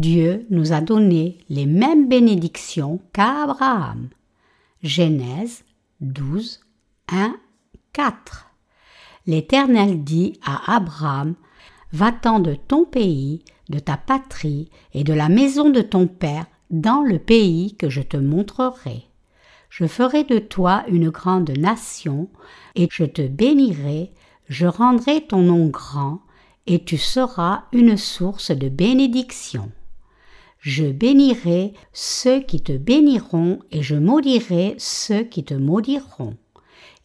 Dieu nous a donné les mêmes bénédictions qu'à Abraham. Genèse 12, 1, 4. L'Éternel dit à Abraham Va-t'en de ton pays, de ta patrie et de la maison de ton père dans le pays que je te montrerai. Je ferai de toi une grande nation, et je te bénirai, je rendrai ton nom grand, et tu seras une source de bénédiction. Je bénirai ceux qui te béniront, et je maudirai ceux qui te maudiront.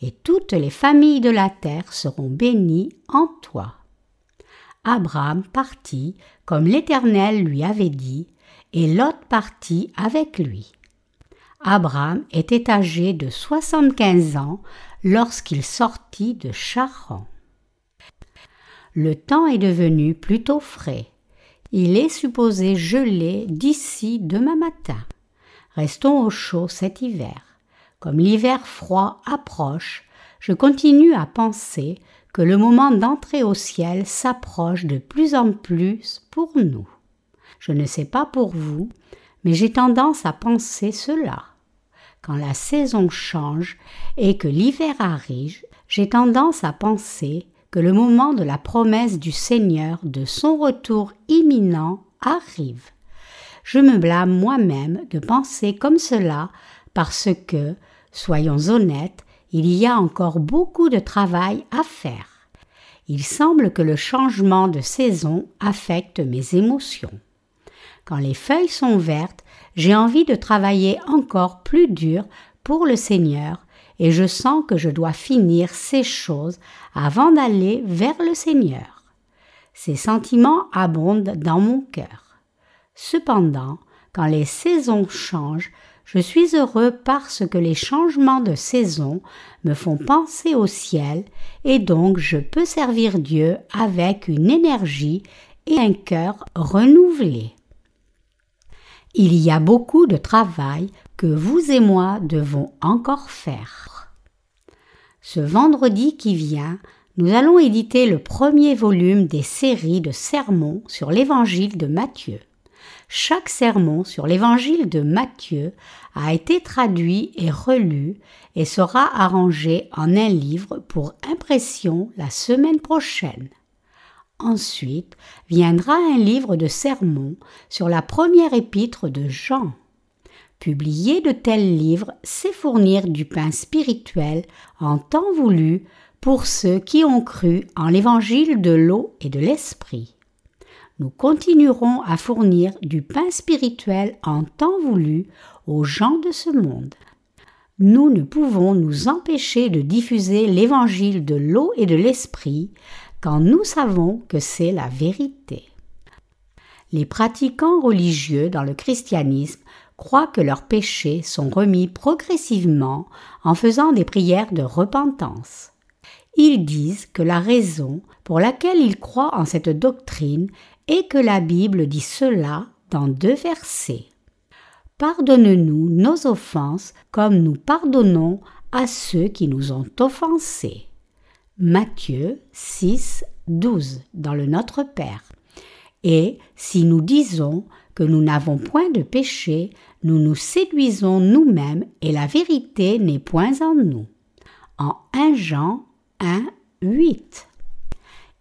Et toutes les familles de la terre seront bénies en toi. Abraham partit, comme l'Éternel lui avait dit, et Lot partit avec lui. Abraham était âgé de soixante-quinze ans lorsqu'il sortit de Charan. Le temps est devenu plutôt frais. Il est supposé geler d'ici demain matin. Restons au chaud cet hiver. Comme l'hiver froid approche, je continue à penser que le moment d'entrer au ciel s'approche de plus en plus pour nous. Je ne sais pas pour vous, mais j'ai tendance à penser cela. Quand la saison change et que l'hiver arrive, j'ai tendance à penser que le moment de la promesse du Seigneur de son retour imminent arrive. Je me blâme moi-même de penser comme cela parce que, soyons honnêtes, il y a encore beaucoup de travail à faire. Il semble que le changement de saison affecte mes émotions. Quand les feuilles sont vertes, j'ai envie de travailler encore plus dur pour le Seigneur et je sens que je dois finir ces choses avant d'aller vers le Seigneur. Ces sentiments abondent dans mon cœur. Cependant, quand les saisons changent, je suis heureux parce que les changements de saison me font penser au ciel et donc je peux servir Dieu avec une énergie et un cœur renouvelé. Il y a beaucoup de travail que vous et moi devons encore faire. Ce vendredi qui vient, nous allons éditer le premier volume des séries de sermons sur l'évangile de Matthieu. Chaque sermon sur l'évangile de Matthieu a été traduit et relu et sera arrangé en un livre pour impression la semaine prochaine. Ensuite viendra un livre de sermons sur la première épître de Jean. Publier de tels livres, c'est fournir du pain spirituel en temps voulu pour ceux qui ont cru en l'évangile de l'eau et de l'esprit. Nous continuerons à fournir du pain spirituel en temps voulu aux gens de ce monde. Nous ne pouvons nous empêcher de diffuser l'évangile de l'eau et de l'esprit quand nous savons que c'est la vérité. Les pratiquants religieux dans le christianisme croient que leurs péchés sont remis progressivement en faisant des prières de repentance. Ils disent que la raison pour laquelle ils croient en cette doctrine est que la Bible dit cela dans deux versets. Pardonne-nous nos offenses comme nous pardonnons à ceux qui nous ont offensés. Matthieu 6, 12 dans le Notre Père. Et si nous disons que nous n'avons point de péché, nous nous séduisons nous-mêmes et la vérité n'est point en nous. En 1 Jean 1, 8.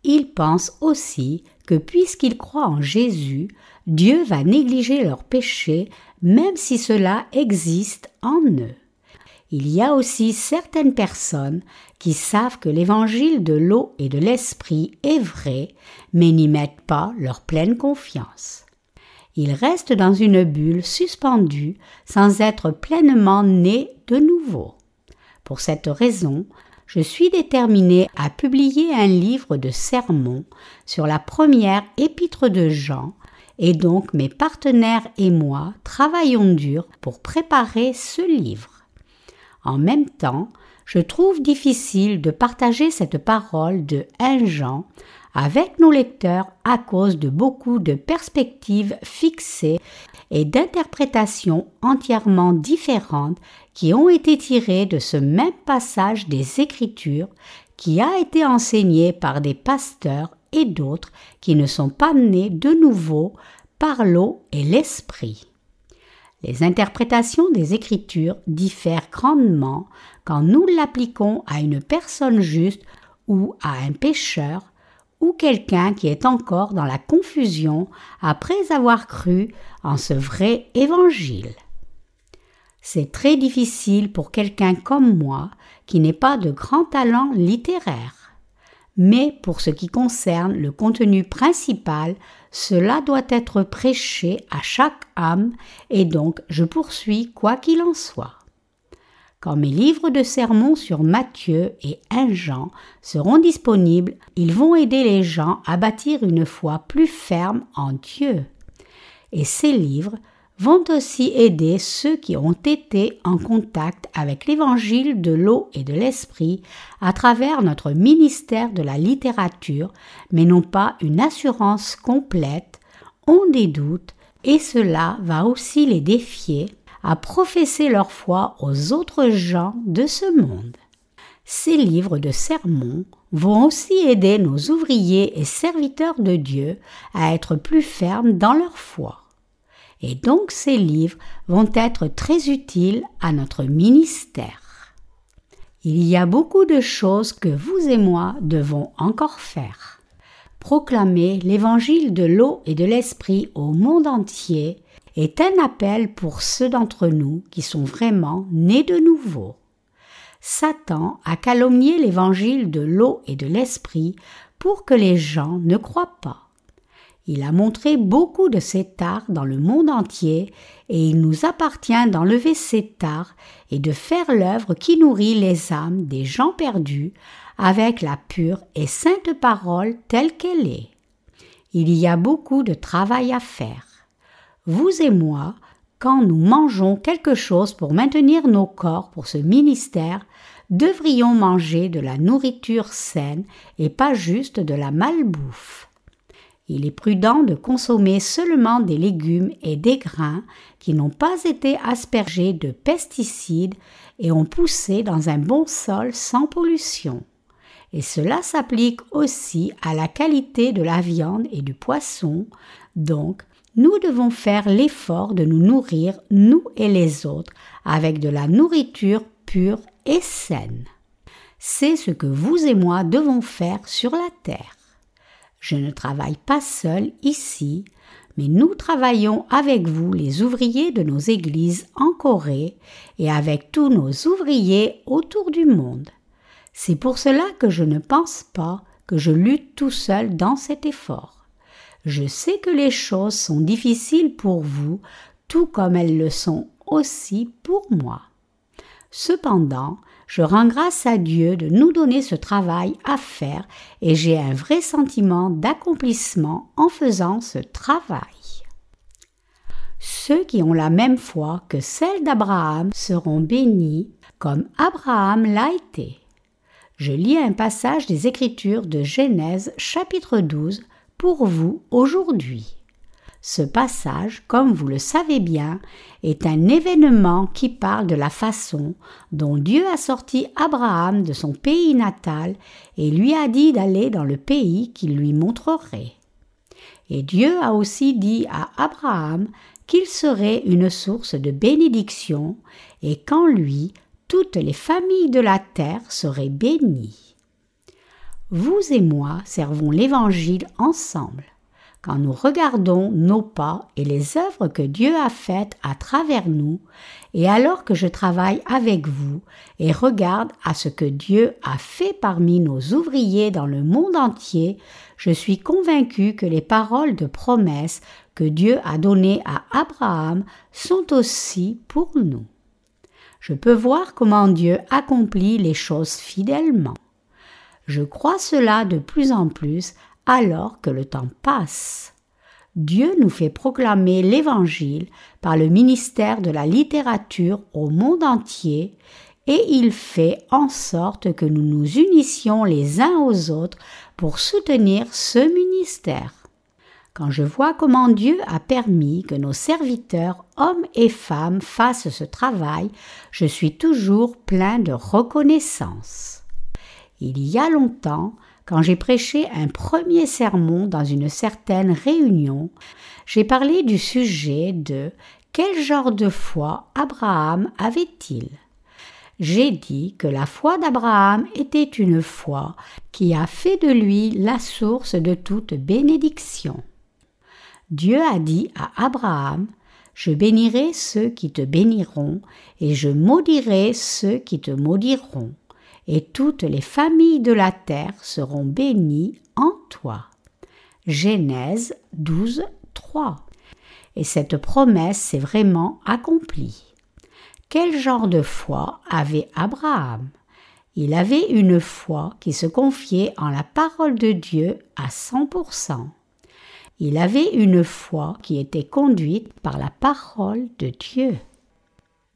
Ils pensent aussi que puisqu'ils croient en Jésus, Dieu va négliger leurs péchés même si cela existe en eux il y a aussi certaines personnes qui savent que l'évangile de l'eau et de l'esprit est vrai, mais n'y mettent pas leur pleine confiance. Ils restent dans une bulle suspendue sans être pleinement nés de nouveau. Pour cette raison, je suis déterminé à publier un livre de sermons sur la première épître de Jean, et donc mes partenaires et moi travaillons dur pour préparer ce livre. En même temps, je trouve difficile de partager cette parole de 1 Jean avec nos lecteurs à cause de beaucoup de perspectives fixées et d'interprétations entièrement différentes qui ont été tirées de ce même passage des Écritures qui a été enseigné par des pasteurs et d'autres qui ne sont pas nés de nouveau par l'eau et l'esprit. Les interprétations des Écritures diffèrent grandement quand nous l'appliquons à une personne juste ou à un pécheur ou quelqu'un qui est encore dans la confusion après avoir cru en ce vrai évangile. C'est très difficile pour quelqu'un comme moi qui n'est pas de grand talent littéraire. Mais pour ce qui concerne le contenu principal, cela doit être prêché à chaque âme et donc je poursuis quoi qu'il en soit. Quand mes livres de sermons sur Matthieu et 1 Jean seront disponibles, ils vont aider les gens à bâtir une foi plus ferme en Dieu. Et ces livres vont aussi aider ceux qui ont été en contact avec l'évangile de l'eau et de l'esprit à travers notre ministère de la littérature, mais n'ont pas une assurance complète, ont des doutes, et cela va aussi les défier à professer leur foi aux autres gens de ce monde. Ces livres de sermons vont aussi aider nos ouvriers et serviteurs de Dieu à être plus fermes dans leur foi. Et donc ces livres vont être très utiles à notre ministère. Il y a beaucoup de choses que vous et moi devons encore faire. Proclamer l'évangile de l'eau et de l'esprit au monde entier est un appel pour ceux d'entre nous qui sont vraiment nés de nouveau. Satan a calomnié l'évangile de l'eau et de l'esprit pour que les gens ne croient pas. Il a montré beaucoup de cet art dans le monde entier et il nous appartient d'enlever cet art et de faire l'œuvre qui nourrit les âmes des gens perdus avec la pure et sainte parole telle qu'elle est. Il y a beaucoup de travail à faire vous et moi, quand nous mangeons quelque chose pour maintenir nos corps pour ce ministère, devrions manger de la nourriture saine et pas juste de la malbouffe. Il est prudent de consommer seulement des légumes et des grains qui n'ont pas été aspergés de pesticides et ont poussé dans un bon sol sans pollution. Et cela s'applique aussi à la qualité de la viande et du poisson, donc nous devons faire l'effort de nous nourrir, nous et les autres, avec de la nourriture pure et saine. C'est ce que vous et moi devons faire sur la terre. Je ne travaille pas seul ici, mais nous travaillons avec vous, les ouvriers de nos églises en Corée, et avec tous nos ouvriers autour du monde. C'est pour cela que je ne pense pas que je lutte tout seul dans cet effort. Je sais que les choses sont difficiles pour vous, tout comme elles le sont aussi pour moi. Cependant, je rends grâce à Dieu de nous donner ce travail à faire et j'ai un vrai sentiment d'accomplissement en faisant ce travail. Ceux qui ont la même foi que celle d'Abraham seront bénis comme Abraham l'a été. Je lis un passage des Écritures de Genèse chapitre 12 pour vous aujourd'hui. Ce passage, comme vous le savez bien, est un événement qui parle de la façon dont Dieu a sorti Abraham de son pays natal et lui a dit d'aller dans le pays qu'il lui montrerait. Et Dieu a aussi dit à Abraham qu'il serait une source de bénédiction et qu'en lui toutes les familles de la terre seraient bénies. Vous et moi servons l'Évangile ensemble. Quand nous regardons nos pas et les œuvres que Dieu a faites à travers nous, et alors que je travaille avec vous et regarde à ce que Dieu a fait parmi nos ouvriers dans le monde entier, je suis convaincu que les paroles de promesse que Dieu a données à Abraham sont aussi pour nous. Je peux voir comment Dieu accomplit les choses fidèlement. Je crois cela de plus en plus alors que le temps passe. Dieu nous fait proclamer l'Évangile par le ministère de la littérature au monde entier et il fait en sorte que nous nous unissions les uns aux autres pour soutenir ce ministère. Quand je vois comment Dieu a permis que nos serviteurs, hommes et femmes, fassent ce travail, je suis toujours plein de reconnaissance. Il y a longtemps, quand j'ai prêché un premier sermon dans une certaine réunion, j'ai parlé du sujet de quel genre de foi Abraham avait-il J'ai dit que la foi d'Abraham était une foi qui a fait de lui la source de toute bénédiction. Dieu a dit à Abraham Je bénirai ceux qui te béniront, et je maudirai ceux qui te maudiront, et toutes les familles de la terre seront bénies en toi. Genèse 12, 3. Et cette promesse s'est vraiment accomplie. Quel genre de foi avait Abraham? Il avait une foi qui se confiait en la parole de Dieu à 100%. Il avait une foi qui était conduite par la parole de Dieu.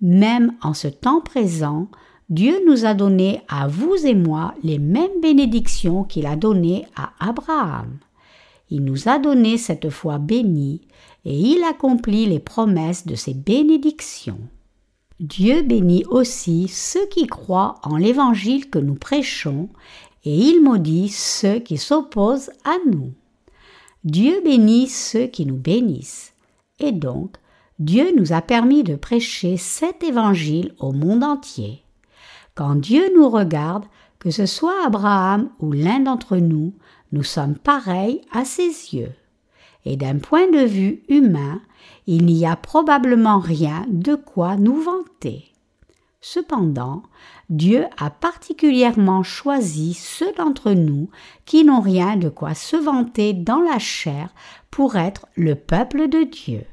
Même en ce temps présent, Dieu nous a donné à vous et moi les mêmes bénédictions qu'il a données à Abraham. Il nous a donné cette foi bénie et il accomplit les promesses de ses bénédictions. Dieu bénit aussi ceux qui croient en l'évangile que nous prêchons et il maudit ceux qui s'opposent à nous. Dieu bénit ceux qui nous bénissent. Et donc, Dieu nous a permis de prêcher cet évangile au monde entier. Quand Dieu nous regarde, que ce soit Abraham ou l'un d'entre nous, nous sommes pareils à ses yeux. Et d'un point de vue humain, il n'y a probablement rien de quoi nous vanter. Cependant, Dieu a particulièrement choisi ceux d'entre nous qui n'ont rien de quoi se vanter dans la chair pour être le peuple de Dieu.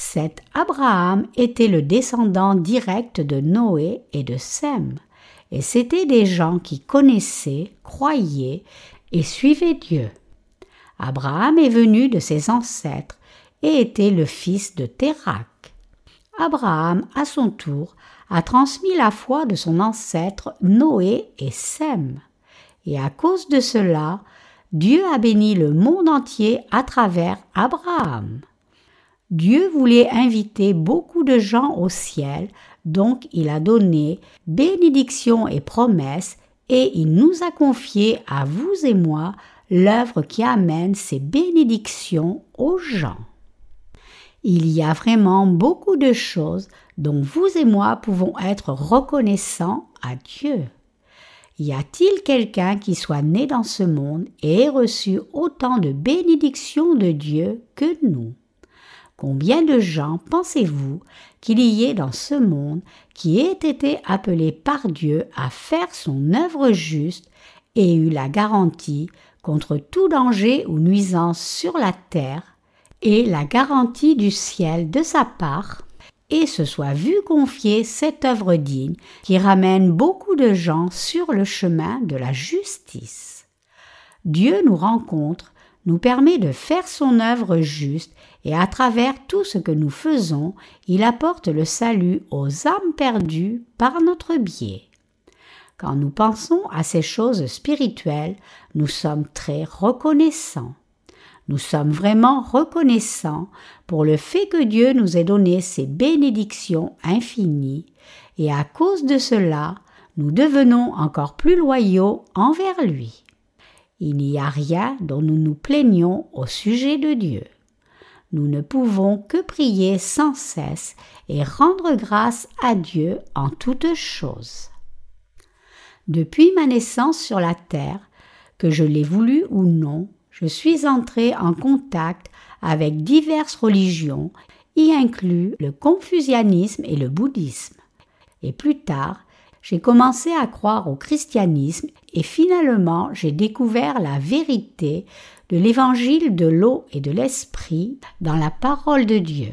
Cet Abraham était le descendant direct de Noé et de Sem, et c'étaient des gens qui connaissaient, croyaient et suivaient Dieu. Abraham est venu de ses ancêtres et était le fils de Térak. Abraham, à son tour, a transmis la foi de son ancêtre Noé et Sem. Et à cause de cela, Dieu a béni le monde entier à travers Abraham. Dieu voulait inviter beaucoup de gens au ciel, donc il a donné bénédictions et promesses, et il nous a confié à vous et moi l'œuvre qui amène ces bénédictions aux gens. Il y a vraiment beaucoup de choses dont vous et moi pouvons être reconnaissants à Dieu. Y a-t-il quelqu'un qui soit né dans ce monde et ait reçu autant de bénédictions de Dieu que nous? Combien de gens pensez-vous qu'il y ait dans ce monde qui ait été appelé par Dieu à faire son œuvre juste et eu la garantie contre tout danger ou nuisance sur la terre et la garantie du ciel de sa part et se soit vu confier cette œuvre digne qui ramène beaucoup de gens sur le chemin de la justice? Dieu nous rencontre, nous permet de faire son œuvre juste et à travers tout ce que nous faisons, il apporte le salut aux âmes perdues par notre biais. Quand nous pensons à ces choses spirituelles, nous sommes très reconnaissants. Nous sommes vraiment reconnaissants pour le fait que Dieu nous ait donné ces bénédictions infinies, et à cause de cela, nous devenons encore plus loyaux envers lui. Il n'y a rien dont nous nous plaignons au sujet de Dieu. Nous ne pouvons que prier sans cesse et rendre grâce à Dieu en toutes choses. Depuis ma naissance sur la terre, que je l'ai voulu ou non, je suis entré en contact avec diverses religions, y inclus le confucianisme et le bouddhisme. Et plus tard, j'ai commencé à croire au christianisme et finalement j'ai découvert la vérité de l'évangile de l'eau et de l'esprit dans la parole de Dieu.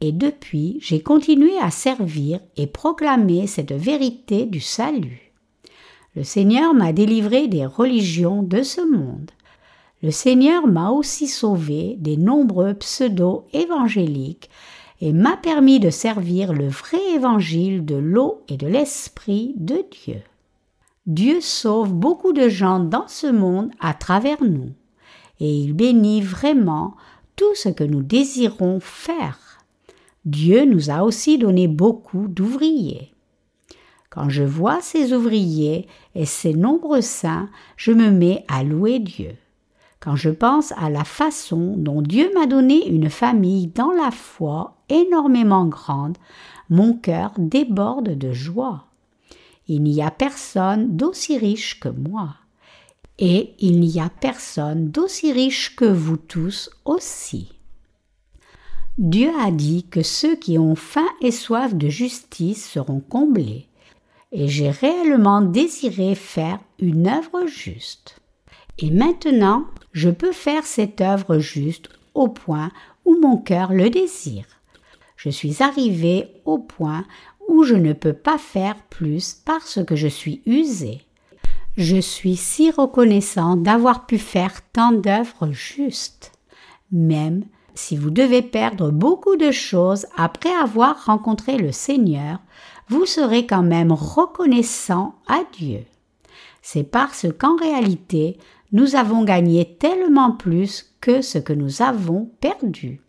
Et depuis, j'ai continué à servir et proclamer cette vérité du salut. Le Seigneur m'a délivré des religions de ce monde. Le Seigneur m'a aussi sauvé des nombreux pseudo-évangéliques et m'a permis de servir le vrai évangile de l'eau et de l'esprit de Dieu. Dieu sauve beaucoup de gens dans ce monde à travers nous, et il bénit vraiment tout ce que nous désirons faire. Dieu nous a aussi donné beaucoup d'ouvriers. Quand je vois ces ouvriers et ces nombreux saints, je me mets à louer Dieu. Quand je pense à la façon dont Dieu m'a donné une famille dans la foi énormément grande, mon cœur déborde de joie. Il n'y a personne d'aussi riche que moi. Et il n'y a personne d'aussi riche que vous tous aussi. Dieu a dit que ceux qui ont faim et soif de justice seront comblés, et j'ai réellement désiré faire une œuvre juste. Et maintenant, je peux faire cette œuvre juste au point où mon cœur le désire. Je suis arrivé au point où je ne peux pas faire plus parce que je suis usé. Je suis si reconnaissant d'avoir pu faire tant d'œuvres justes. Même si vous devez perdre beaucoup de choses après avoir rencontré le Seigneur, vous serez quand même reconnaissant à Dieu. C'est parce qu'en réalité, nous avons gagné tellement plus que ce que nous avons perdu.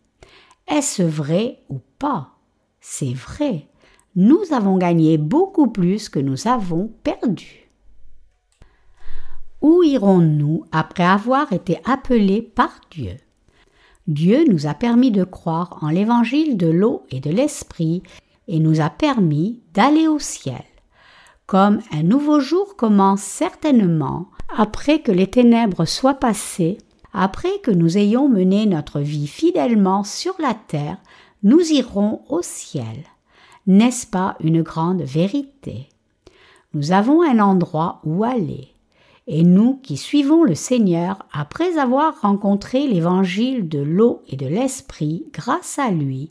Est-ce vrai ou pas? C'est vrai. Nous avons gagné beaucoup plus que nous avons perdu. Où irons-nous après avoir été appelés par Dieu? Dieu nous a permis de croire en l'évangile de l'eau et de l'esprit et nous a permis d'aller au ciel. Comme un nouveau jour commence certainement après que les ténèbres soient passées, après que nous ayons mené notre vie fidèlement sur la terre, nous irons au ciel. N'est-ce pas une grande vérité? Nous avons un endroit où aller. Et nous qui suivons le Seigneur, après avoir rencontré l'évangile de l'eau et de l'esprit grâce à lui,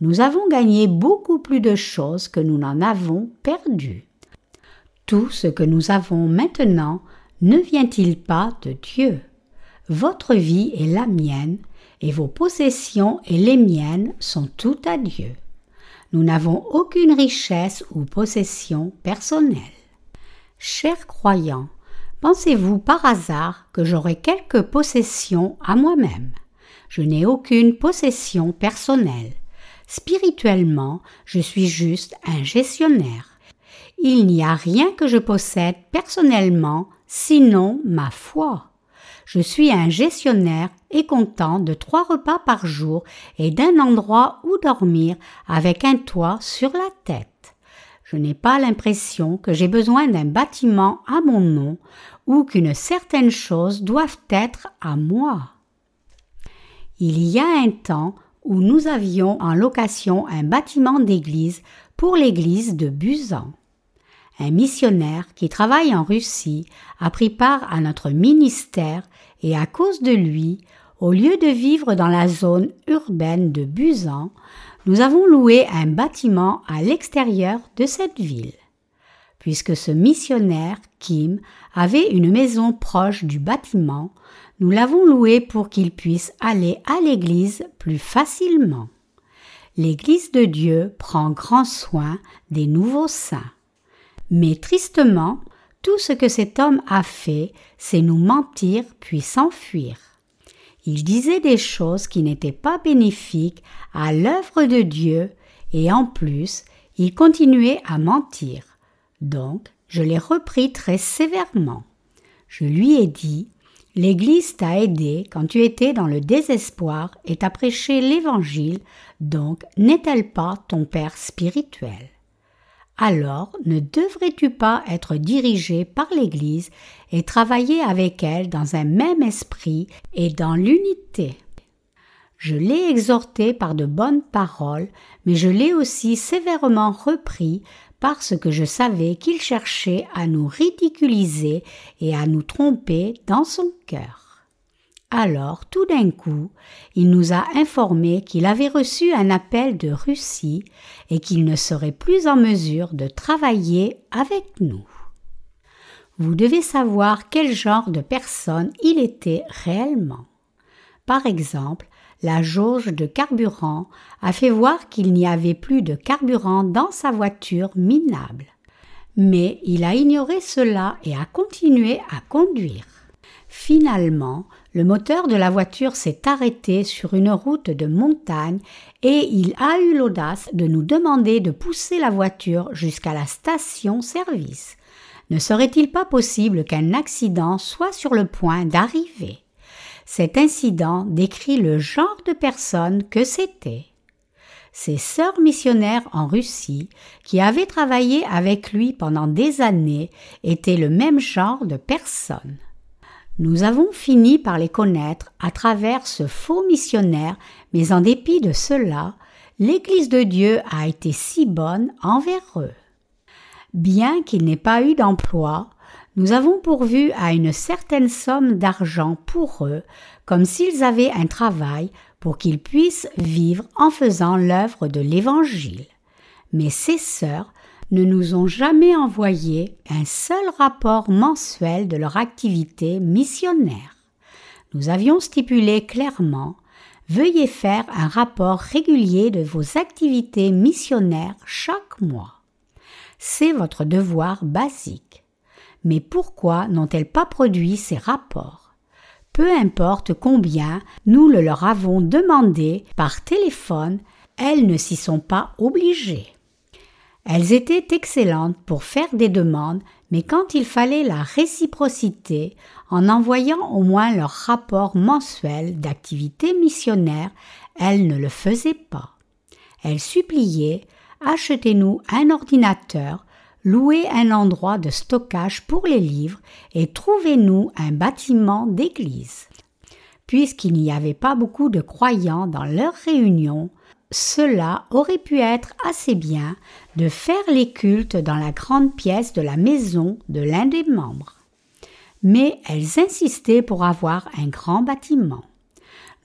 nous avons gagné beaucoup plus de choses que nous n'en avons perdu. Tout ce que nous avons maintenant ne vient-il pas de Dieu? Votre vie est la mienne, et vos possessions et les miennes sont tout à Dieu. Nous n'avons aucune richesse ou possession personnelle. Chers croyants, Pensez-vous par hasard que j'aurai quelques possessions à moi-même? Je n'ai aucune possession personnelle. Spirituellement, je suis juste un gestionnaire. Il n'y a rien que je possède personnellement sinon ma foi. Je suis un gestionnaire et content de trois repas par jour et d'un endroit où dormir avec un toit sur la tête. Je n'ai pas l'impression que j'ai besoin d'un bâtiment à mon nom ou qu'une certaine chose doive être à moi. Il y a un temps où nous avions en location un bâtiment d'église pour l'église de Busan. Un missionnaire qui travaille en Russie a pris part à notre ministère et à cause de lui, au lieu de vivre dans la zone urbaine de Busan, nous avons loué un bâtiment à l'extérieur de cette ville. Puisque ce missionnaire, Kim, avait une maison proche du bâtiment, nous l'avons loué pour qu'il puisse aller à l'église plus facilement. L'église de Dieu prend grand soin des nouveaux saints. Mais tristement, tout ce que cet homme a fait, c'est nous mentir puis s'enfuir. Il disait des choses qui n'étaient pas bénéfiques à l'œuvre de Dieu et en plus, il continuait à mentir. Donc, je l'ai repris très sévèrement. Je lui ai dit L'Église t'a aidé quand tu étais dans le désespoir et t'a prêché l'Évangile, donc n'est-elle pas ton Père spirituel alors ne devrais-tu pas être dirigé par l'Église et travailler avec elle dans un même esprit et dans l'unité? Je l'ai exhorté par de bonnes paroles, mais je l'ai aussi sévèrement repris parce que je savais qu'il cherchait à nous ridiculiser et à nous tromper dans son cœur. Alors, tout d'un coup, il nous a informé qu'il avait reçu un appel de Russie et qu'il ne serait plus en mesure de travailler avec nous. Vous devez savoir quel genre de personne il était réellement. Par exemple, la jauge de carburant a fait voir qu'il n'y avait plus de carburant dans sa voiture minable. Mais il a ignoré cela et a continué à conduire. Finalement, le moteur de la voiture s'est arrêté sur une route de montagne et il a eu l'audace de nous demander de pousser la voiture jusqu'à la station-service. Ne serait-il pas possible qu'un accident soit sur le point d'arriver? Cet incident décrit le genre de personne que c'était. Ses sœurs missionnaires en Russie, qui avaient travaillé avec lui pendant des années, étaient le même genre de personnes. Nous avons fini par les connaître à travers ce faux missionnaire, mais en dépit de cela, l'Église de Dieu a été si bonne envers eux. Bien qu'il n'ait pas eu d'emploi, nous avons pourvu à une certaine somme d'argent pour eux, comme s'ils avaient un travail pour qu'ils puissent vivre en faisant l'œuvre de l'Évangile. Mais ces sœurs ne nous ont jamais envoyé un seul rapport mensuel de leur activité missionnaire. Nous avions stipulé clairement Veuillez faire un rapport régulier de vos activités missionnaires chaque mois. C'est votre devoir basique. Mais pourquoi n'ont-elles pas produit ces rapports? Peu importe combien nous le leur avons demandé par téléphone, elles ne s'y sont pas obligées. Elles étaient excellentes pour faire des demandes, mais quand il fallait la réciprocité, en envoyant au moins leur rapport mensuel d'activité missionnaire, elles ne le faisaient pas. Elles suppliaient Achetez-nous un ordinateur, louez un endroit de stockage pour les livres et trouvez-nous un bâtiment d'église. Puisqu'il n'y avait pas beaucoup de croyants dans leur réunion, cela aurait pu être assez bien de faire les cultes dans la grande pièce de la maison de l'un des membres. Mais elles insistaient pour avoir un grand bâtiment.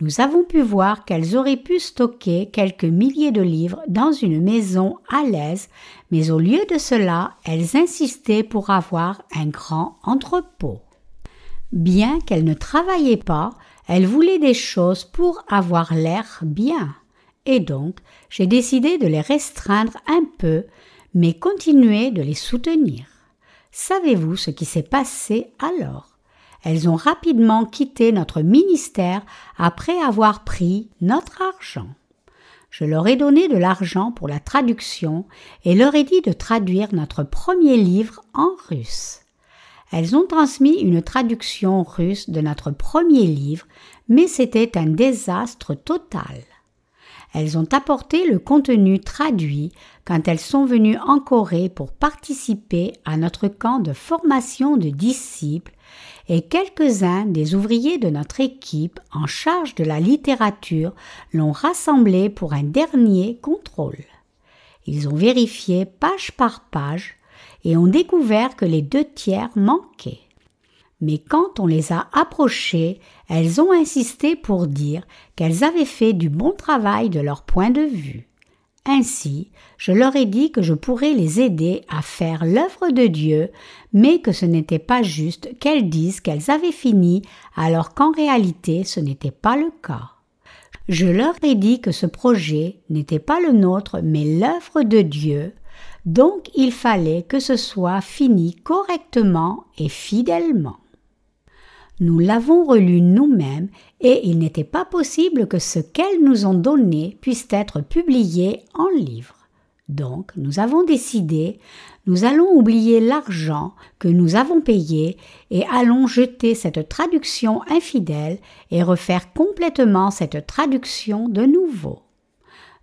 Nous avons pu voir qu'elles auraient pu stocker quelques milliers de livres dans une maison à l'aise, mais au lieu de cela, elles insistaient pour avoir un grand entrepôt. Bien qu'elles ne travaillaient pas, elles voulaient des choses pour avoir l'air bien et donc j'ai décidé de les restreindre un peu, mais continuer de les soutenir. Savez-vous ce qui s'est passé alors? Elles ont rapidement quitté notre ministère après avoir pris notre argent. Je leur ai donné de l'argent pour la traduction et leur ai dit de traduire notre premier livre en russe. Elles ont transmis une traduction russe de notre premier livre, mais c'était un désastre total. Elles ont apporté le contenu traduit quand elles sont venues en Corée pour participer à notre camp de formation de disciples et quelques-uns des ouvriers de notre équipe en charge de la littérature l'ont rassemblé pour un dernier contrôle. Ils ont vérifié page par page et ont découvert que les deux tiers manquaient mais quand on les a approchées, elles ont insisté pour dire qu'elles avaient fait du bon travail de leur point de vue. Ainsi, je leur ai dit que je pourrais les aider à faire l'œuvre de Dieu, mais que ce n'était pas juste qu'elles disent qu'elles avaient fini alors qu'en réalité ce n'était pas le cas. Je leur ai dit que ce projet n'était pas le nôtre mais l'œuvre de Dieu, donc il fallait que ce soit fini correctement et fidèlement. Nous l'avons relu nous-mêmes et il n'était pas possible que ce qu'elles nous ont donné puisse être publié en livre. Donc nous avons décidé, nous allons oublier l'argent que nous avons payé et allons jeter cette traduction infidèle et refaire complètement cette traduction de nouveau.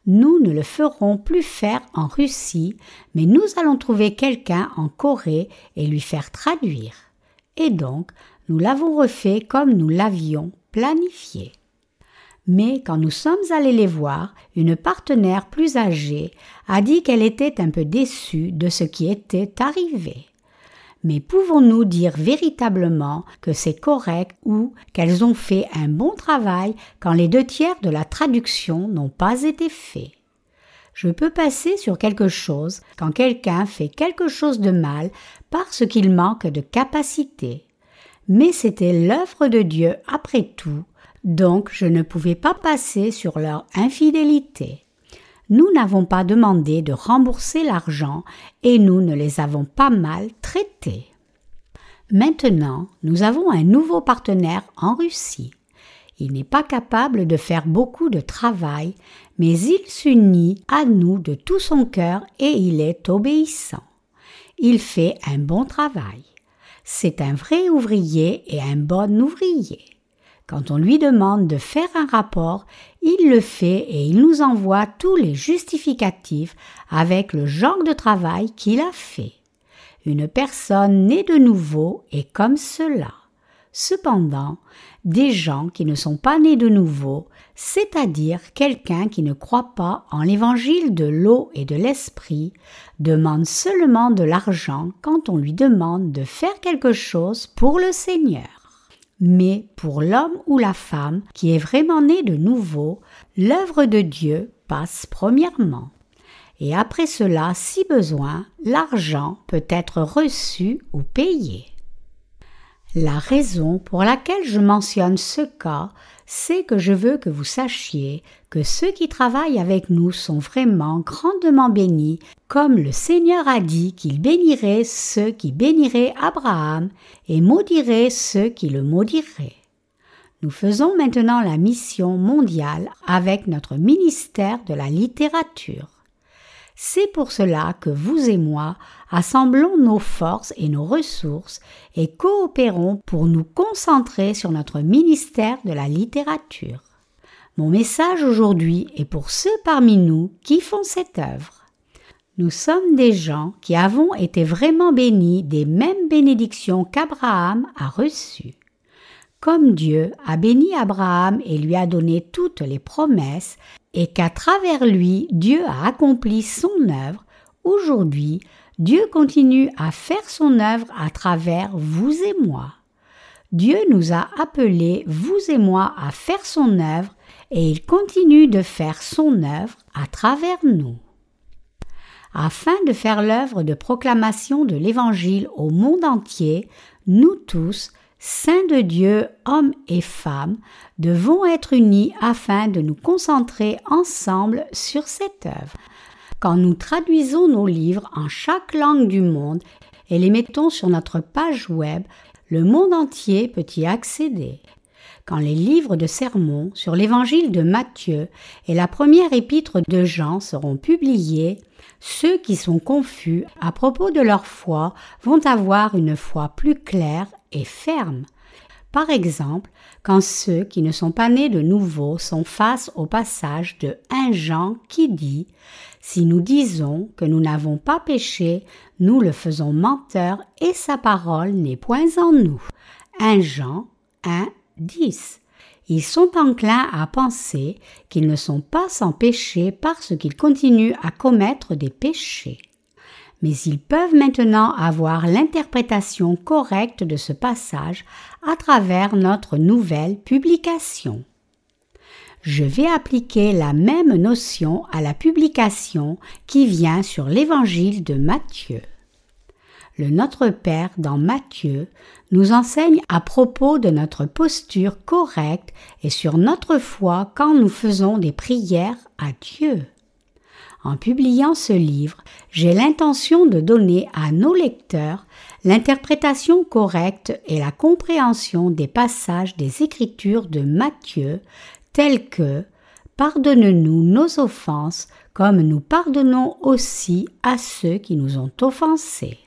Nous ne le ferons plus faire en Russie, mais nous allons trouver quelqu'un en Corée et lui faire traduire. Et donc, nous l'avons refait comme nous l'avions planifié. Mais quand nous sommes allés les voir, une partenaire plus âgée a dit qu'elle était un peu déçue de ce qui était arrivé. Mais pouvons-nous dire véritablement que c'est correct ou qu'elles ont fait un bon travail quand les deux tiers de la traduction n'ont pas été faits? Je peux passer sur quelque chose quand quelqu'un fait quelque chose de mal parce qu'il manque de capacité mais c'était l'œuvre de Dieu après tout, donc je ne pouvais pas passer sur leur infidélité. Nous n'avons pas demandé de rembourser l'argent et nous ne les avons pas mal traités. Maintenant, nous avons un nouveau partenaire en Russie. Il n'est pas capable de faire beaucoup de travail, mais il s'unit à nous de tout son cœur et il est obéissant. Il fait un bon travail. C'est un vrai ouvrier et un bon ouvrier. Quand on lui demande de faire un rapport, il le fait et il nous envoie tous les justificatifs avec le genre de travail qu'il a fait. Une personne née de nouveau est comme cela. Cependant, des gens qui ne sont pas nés de nouveau, c'est-à-dire quelqu'un qui ne croit pas en l'évangile de l'eau et de l'esprit, demande seulement de l'argent quand on lui demande de faire quelque chose pour le Seigneur. Mais pour l'homme ou la femme qui est vraiment né de nouveau, l'œuvre de Dieu passe premièrement et après cela, si besoin, l'argent peut être reçu ou payé. La raison pour laquelle je mentionne ce cas, c'est que je veux que vous sachiez que ceux qui travaillent avec nous sont vraiment grandement bénis, comme le Seigneur a dit qu'il bénirait ceux qui béniraient Abraham et maudirait ceux qui le maudiraient. Nous faisons maintenant la mission mondiale avec notre ministère de la littérature. C'est pour cela que vous et moi assemblons nos forces et nos ressources et coopérons pour nous concentrer sur notre ministère de la littérature. Mon message aujourd'hui est pour ceux parmi nous qui font cette œuvre. Nous sommes des gens qui avons été vraiment bénis des mêmes bénédictions qu'Abraham a reçues. Comme Dieu a béni Abraham et lui a donné toutes les promesses, et qu'à travers lui Dieu a accompli son œuvre, aujourd'hui Dieu continue à faire son œuvre à travers vous et moi. Dieu nous a appelés, vous et moi, à faire son œuvre, et il continue de faire son œuvre à travers nous. Afin de faire l'œuvre de proclamation de l'Évangile au monde entier, nous tous, saints de Dieu, hommes et femmes, devons être unis afin de nous concentrer ensemble sur cette œuvre. Quand nous traduisons nos livres en chaque langue du monde et les mettons sur notre page web, le monde entier peut y accéder. Quand les livres de sermons sur l'évangile de Matthieu et la première épître de Jean seront publiés, ceux qui sont confus à propos de leur foi vont avoir une foi plus claire et ferme. Par exemple, quand ceux qui ne sont pas nés de nouveau sont face au passage de 1 Jean qui dit Si nous disons que nous n'avons pas péché, nous le faisons menteur et sa parole n'est point en nous. 1 Jean 1, 10. Ils sont enclins à penser qu'ils ne sont pas sans péché parce qu'ils continuent à commettre des péchés mais ils peuvent maintenant avoir l'interprétation correcte de ce passage à travers notre nouvelle publication. Je vais appliquer la même notion à la publication qui vient sur l'évangile de Matthieu. Le Notre Père dans Matthieu nous enseigne à propos de notre posture correcte et sur notre foi quand nous faisons des prières à Dieu. En publiant ce livre, j'ai l'intention de donner à nos lecteurs l'interprétation correcte et la compréhension des passages des Écritures de Matthieu tels que Pardonne-nous nos offenses comme nous pardonnons aussi à ceux qui nous ont offensés.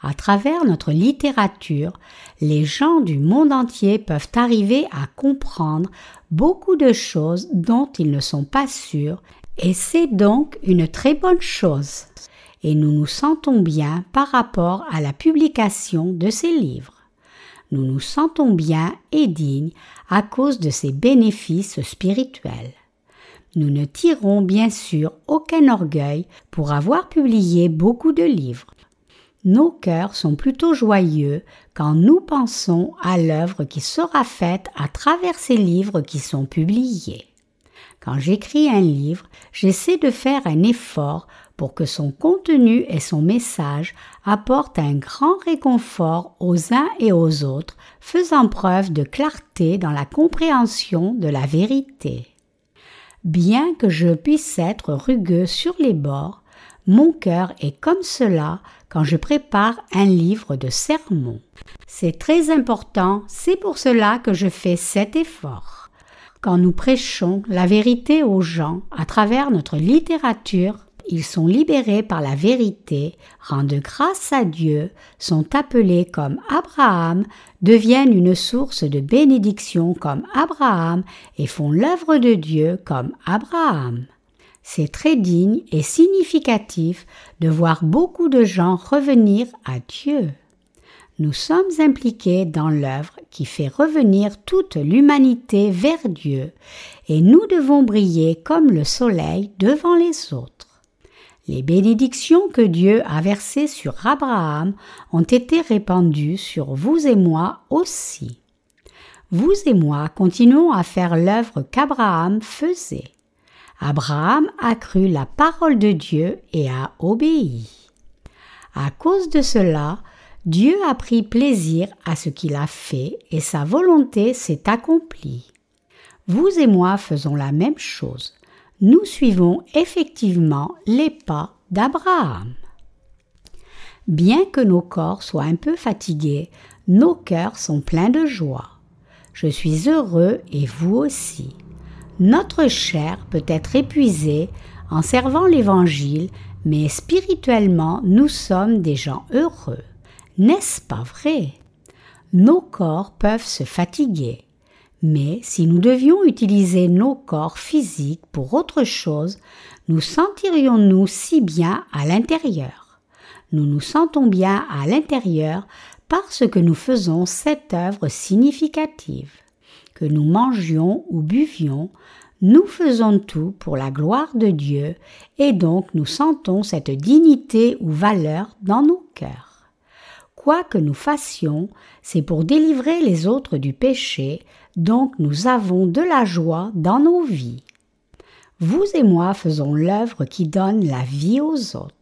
À travers notre littérature, les gens du monde entier peuvent arriver à comprendre beaucoup de choses dont ils ne sont pas sûrs et c'est donc une très bonne chose. Et nous nous sentons bien par rapport à la publication de ces livres. Nous nous sentons bien et dignes à cause de ces bénéfices spirituels. Nous ne tirons bien sûr aucun orgueil pour avoir publié beaucoup de livres. Nos cœurs sont plutôt joyeux quand nous pensons à l'œuvre qui sera faite à travers ces livres qui sont publiés. Quand j'écris un livre, j'essaie de faire un effort pour que son contenu et son message apportent un grand réconfort aux uns et aux autres, faisant preuve de clarté dans la compréhension de la vérité. Bien que je puisse être rugueux sur les bords, mon cœur est comme cela quand je prépare un livre de sermons. C'est très important, c'est pour cela que je fais cet effort. Quand nous prêchons la vérité aux gens à travers notre littérature, ils sont libérés par la vérité, rendent grâce à Dieu, sont appelés comme Abraham, deviennent une source de bénédiction comme Abraham et font l'œuvre de Dieu comme Abraham. C'est très digne et significatif de voir beaucoup de gens revenir à Dieu. Nous sommes impliqués dans l'œuvre qui fait revenir toute l'humanité vers Dieu, et nous devons briller comme le soleil devant les autres. Les bénédictions que Dieu a versées sur Abraham ont été répandues sur vous et moi aussi. Vous et moi continuons à faire l'œuvre qu'Abraham faisait. Abraham a cru la parole de Dieu et a obéi. À cause de cela, Dieu a pris plaisir à ce qu'il a fait et sa volonté s'est accomplie. Vous et moi faisons la même chose. Nous suivons effectivement les pas d'Abraham. Bien que nos corps soient un peu fatigués, nos cœurs sont pleins de joie. Je suis heureux et vous aussi. Notre chair peut être épuisée en servant l'Évangile, mais spirituellement nous sommes des gens heureux. N'est-ce pas vrai? Nos corps peuvent se fatiguer, mais si nous devions utiliser nos corps physiques pour autre chose, nous sentirions-nous si bien à l'intérieur? Nous nous sentons bien à l'intérieur parce que nous faisons cette œuvre significative que nous mangions ou buvions, nous faisons tout pour la gloire de Dieu et donc nous sentons cette dignité ou valeur dans nos cœurs. Quoi que nous fassions, c'est pour délivrer les autres du péché, donc nous avons de la joie dans nos vies. Vous et moi faisons l'œuvre qui donne la vie aux autres.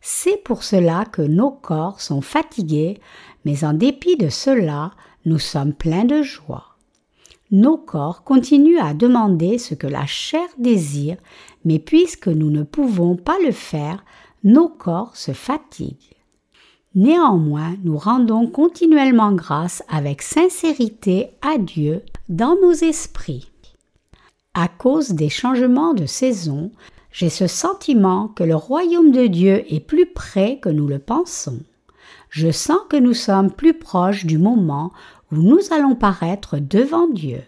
C'est pour cela que nos corps sont fatigués, mais en dépit de cela, nous sommes pleins de joie. Nos corps continuent à demander ce que la chair désire, mais puisque nous ne pouvons pas le faire, nos corps se fatiguent. Néanmoins, nous rendons continuellement grâce avec sincérité à Dieu dans nos esprits. À cause des changements de saison, j'ai ce sentiment que le royaume de Dieu est plus près que nous le pensons. Je sens que nous sommes plus proches du moment où nous allons paraître devant Dieu.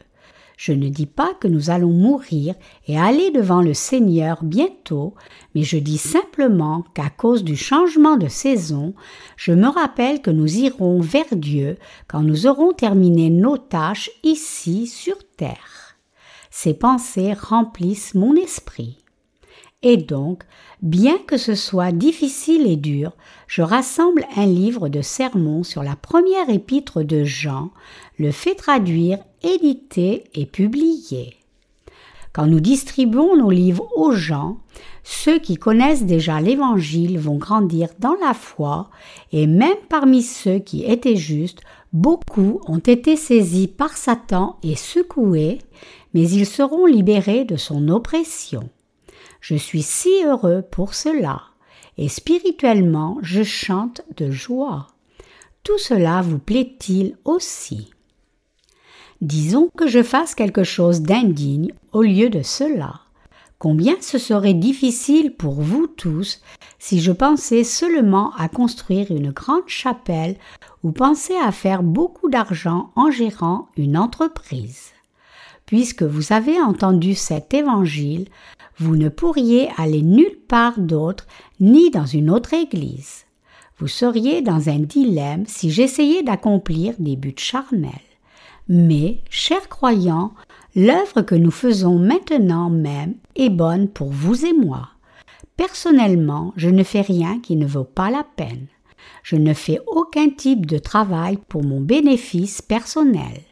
Je ne dis pas que nous allons mourir et aller devant le Seigneur bientôt, mais je dis simplement qu'à cause du changement de saison, je me rappelle que nous irons vers Dieu quand nous aurons terminé nos tâches ici sur terre. Ces pensées remplissent mon esprit. Et donc, bien que ce soit difficile et dur, je rassemble un livre de sermons sur la première épître de Jean, le fais traduire, éditer et publier. Quand nous distribuons nos livres aux gens, ceux qui connaissent déjà l'Évangile vont grandir dans la foi, et même parmi ceux qui étaient justes, beaucoup ont été saisis par Satan et secoués, mais ils seront libérés de son oppression. Je suis si heureux pour cela, et spirituellement je chante de joie. Tout cela vous plaît-il aussi? Disons que je fasse quelque chose d'indigne au lieu de cela. Combien ce serait difficile pour vous tous si je pensais seulement à construire une grande chapelle ou pensais à faire beaucoup d'argent en gérant une entreprise. Puisque vous avez entendu cet évangile, vous ne pourriez aller nulle part d'autre ni dans une autre église. Vous seriez dans un dilemme si j'essayais d'accomplir des buts charnels. Mais, chers croyants, l'œuvre que nous faisons maintenant même est bonne pour vous et moi. Personnellement, je ne fais rien qui ne vaut pas la peine. Je ne fais aucun type de travail pour mon bénéfice personnel.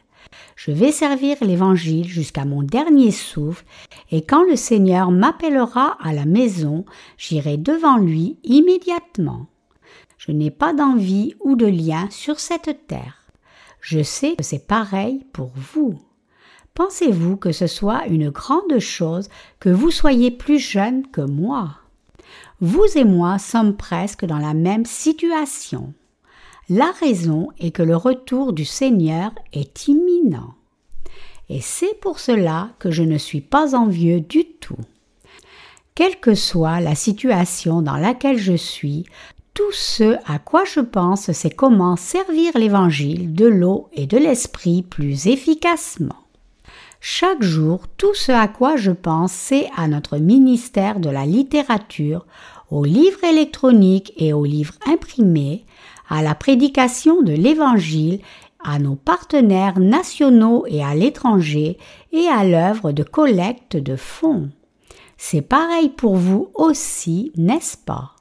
Je vais servir l'Évangile jusqu'à mon dernier souffle, et quand le Seigneur m'appellera à la maison, j'irai devant lui immédiatement. Je n'ai pas d'envie ou de lien sur cette terre. Je sais que c'est pareil pour vous. Pensez-vous que ce soit une grande chose que vous soyez plus jeune que moi? Vous et moi sommes presque dans la même situation. La raison est que le retour du Seigneur est imminent. et c'est pour cela que je ne suis pas envieux du tout. Quelle que soit la situation dans laquelle je suis, tout ce à quoi je pense, c'est comment servir l'Évangile de l'eau et de l'Esprit plus efficacement. Chaque jour, tout ce à quoi je pense, c'est à notre ministère de la littérature, aux livres électroniques et aux livres imprimés, à la prédication de l'Évangile, à nos partenaires nationaux et à l'étranger, et à l'œuvre de collecte de fonds. C'est pareil pour vous aussi, n'est-ce pas?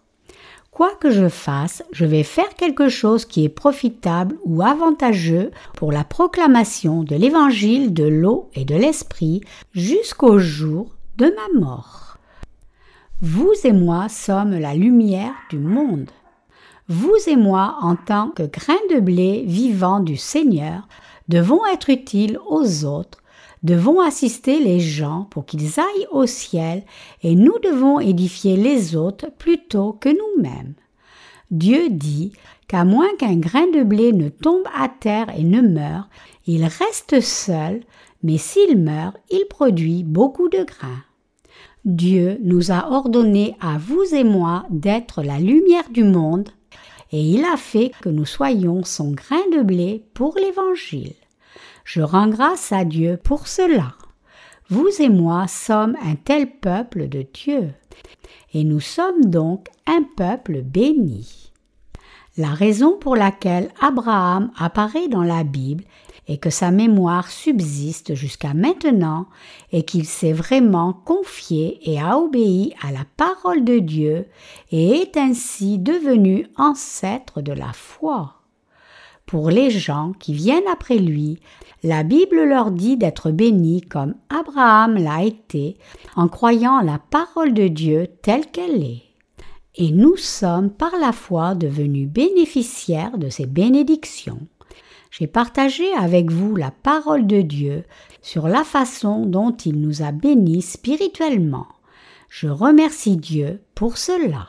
Quoi que je fasse, je vais faire quelque chose qui est profitable ou avantageux pour la proclamation de l'évangile de l'eau et de l'esprit jusqu'au jour de ma mort. Vous et moi sommes la lumière du monde. Vous et moi, en tant que grains de blé vivants du Seigneur, devons être utiles aux autres devons assister les gens pour qu'ils aillent au ciel et nous devons édifier les autres plutôt que nous-mêmes. Dieu dit qu'à moins qu'un grain de blé ne tombe à terre et ne meure, il reste seul, mais s'il meurt, il produit beaucoup de grains. Dieu nous a ordonné à vous et moi d'être la lumière du monde, et il a fait que nous soyons son grain de blé pour l'Évangile. Je rends grâce à Dieu pour cela. Vous et moi sommes un tel peuple de Dieu, et nous sommes donc un peuple béni. La raison pour laquelle Abraham apparaît dans la Bible et que sa mémoire subsiste jusqu'à maintenant et qu'il s'est vraiment confié et a obéi à la parole de Dieu et est ainsi devenu ancêtre de la foi. Pour les gens qui viennent après lui, la Bible leur dit d'être bénis comme Abraham l'a été en croyant la parole de Dieu telle qu'elle est. Et nous sommes par la foi devenus bénéficiaires de ces bénédictions. J'ai partagé avec vous la parole de Dieu sur la façon dont il nous a bénis spirituellement. Je remercie Dieu pour cela.